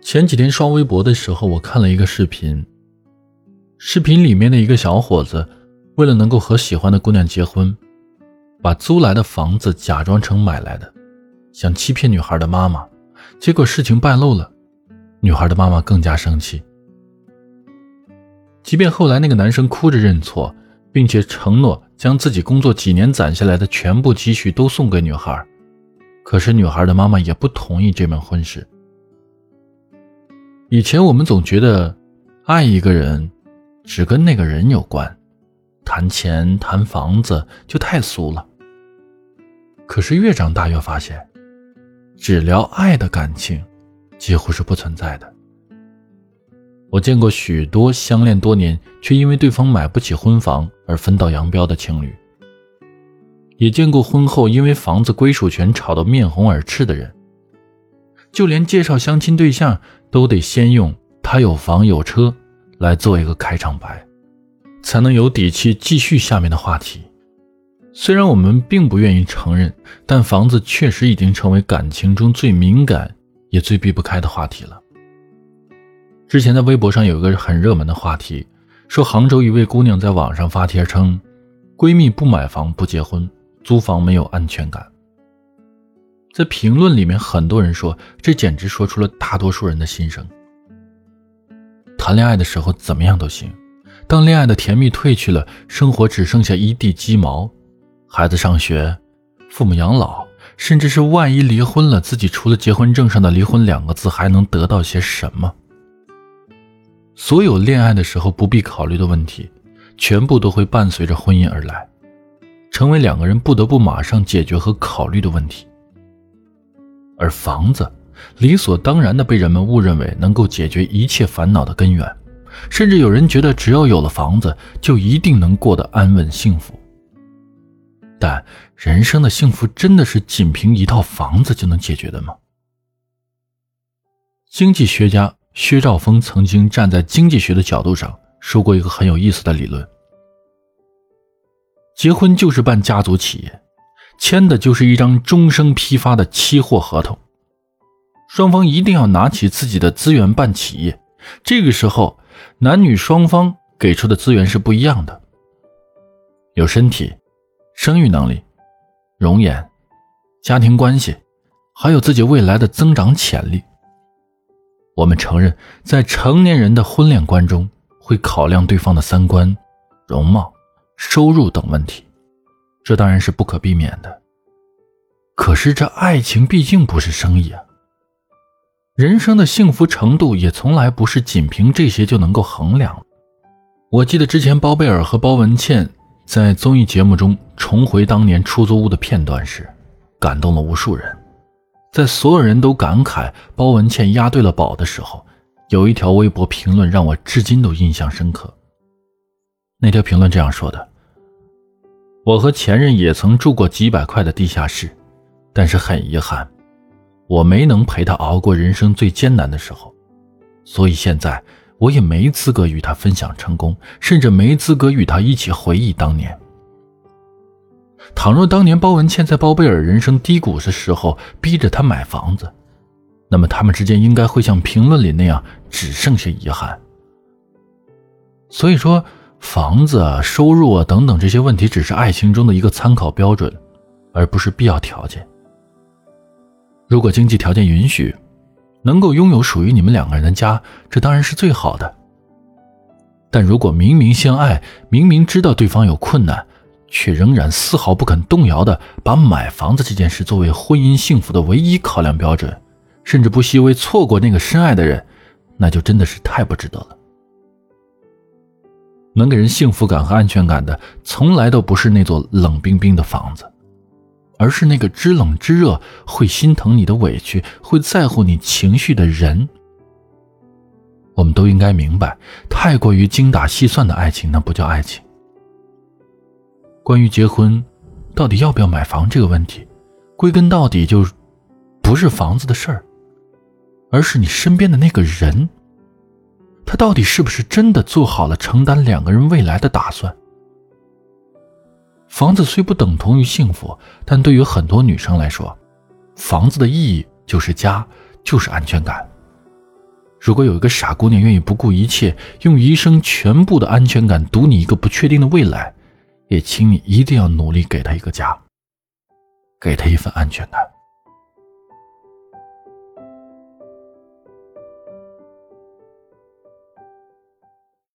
前几天刷微博的时候，我看了一个视频。视频里面的一个小伙子，为了能够和喜欢的姑娘结婚，把租来的房子假装成买来的，想欺骗女孩的妈妈。结果事情败露了，女孩的妈妈更加生气。即便后来那个男生哭着认错，并且承诺将自己工作几年攒下来的全部积蓄都送给女孩，可是女孩的妈妈也不同意这门婚事。以前我们总觉得，爱一个人，只跟那个人有关，谈钱谈房子就太俗了。可是越长大越发现，只聊爱的感情，几乎是不存在的。我见过许多相恋多年却因为对方买不起婚房而分道扬镳的情侣，也见过婚后因为房子归属权吵得面红耳赤的人。就连介绍相亲对象，都得先用“他有房有车”来做一个开场白，才能有底气继续下面的话题。虽然我们并不愿意承认，但房子确实已经成为感情中最敏感也最避不开的话题了。之前在微博上有一个很热门的话题，说杭州一位姑娘在网上发帖称，闺蜜不买房不结婚，租房没有安全感。在评论里面，很多人说这简直说出了大多数人的心声。谈恋爱的时候怎么样都行，当恋爱的甜蜜褪去了，生活只剩下一地鸡毛，孩子上学，父母养老，甚至是万一离婚了，自己除了结婚证上的“离婚”两个字，还能得到些什么？所有恋爱的时候不必考虑的问题，全部都会伴随着婚姻而来，成为两个人不得不马上解决和考虑的问题。而房子，理所当然的被人们误认为能够解决一切烦恼的根源，甚至有人觉得只要有了房子，就一定能过得安稳幸福。但人生的幸福真的是仅凭一套房子就能解决的吗？经济学家薛兆丰曾经站在经济学的角度上说过一个很有意思的理论：结婚就是办家族企业。签的就是一张终生批发的期货合同，双方一定要拿起自己的资源办企业。这个时候，男女双方给出的资源是不一样的，有身体、生育能力、容颜、家庭关系，还有自己未来的增长潜力。我们承认，在成年人的婚恋观中，会考量对方的三观、容貌、收入等问题。这当然是不可避免的，可是这爱情毕竟不是生意啊。人生的幸福程度也从来不是仅凭这些就能够衡量。我记得之前包贝尔和包文倩在综艺节目中重回当年出租屋的片段时，感动了无数人。在所有人都感慨包文倩押对了宝的时候，有一条微博评论让我至今都印象深刻。那条评论这样说的。我和前任也曾住过几百块的地下室，但是很遗憾，我没能陪他熬过人生最艰难的时候，所以现在我也没资格与他分享成功，甚至没资格与他一起回忆当年。倘若当年包文倩在包贝尔人生低谷的时候逼着他买房子，那么他们之间应该会像评论里那样，只剩下遗憾。所以说。房子啊、收入啊等等这些问题，只是爱情中的一个参考标准，而不是必要条件。如果经济条件允许，能够拥有属于你们两个人的家，这当然是最好的。但如果明明相爱，明明知道对方有困难，却仍然丝毫不肯动摇的把买房子这件事作为婚姻幸福的唯一考量标准，甚至不惜为错过那个深爱的人，那就真的是太不值得了。能给人幸福感和安全感的，从来都不是那座冷冰冰的房子，而是那个知冷知热、会心疼你的委屈、会在乎你情绪的人。我们都应该明白，太过于精打细算的爱情，那不叫爱情。关于结婚，到底要不要买房这个问题，归根到底就不是房子的事儿，而是你身边的那个人。他到底是不是真的做好了承担两个人未来的打算？房子虽不等同于幸福，但对于很多女生来说，房子的意义就是家，就是安全感。如果有一个傻姑娘愿意不顾一切，用一生全部的安全感赌你一个不确定的未来，也请你一定要努力给她一个家，给她一份安全感。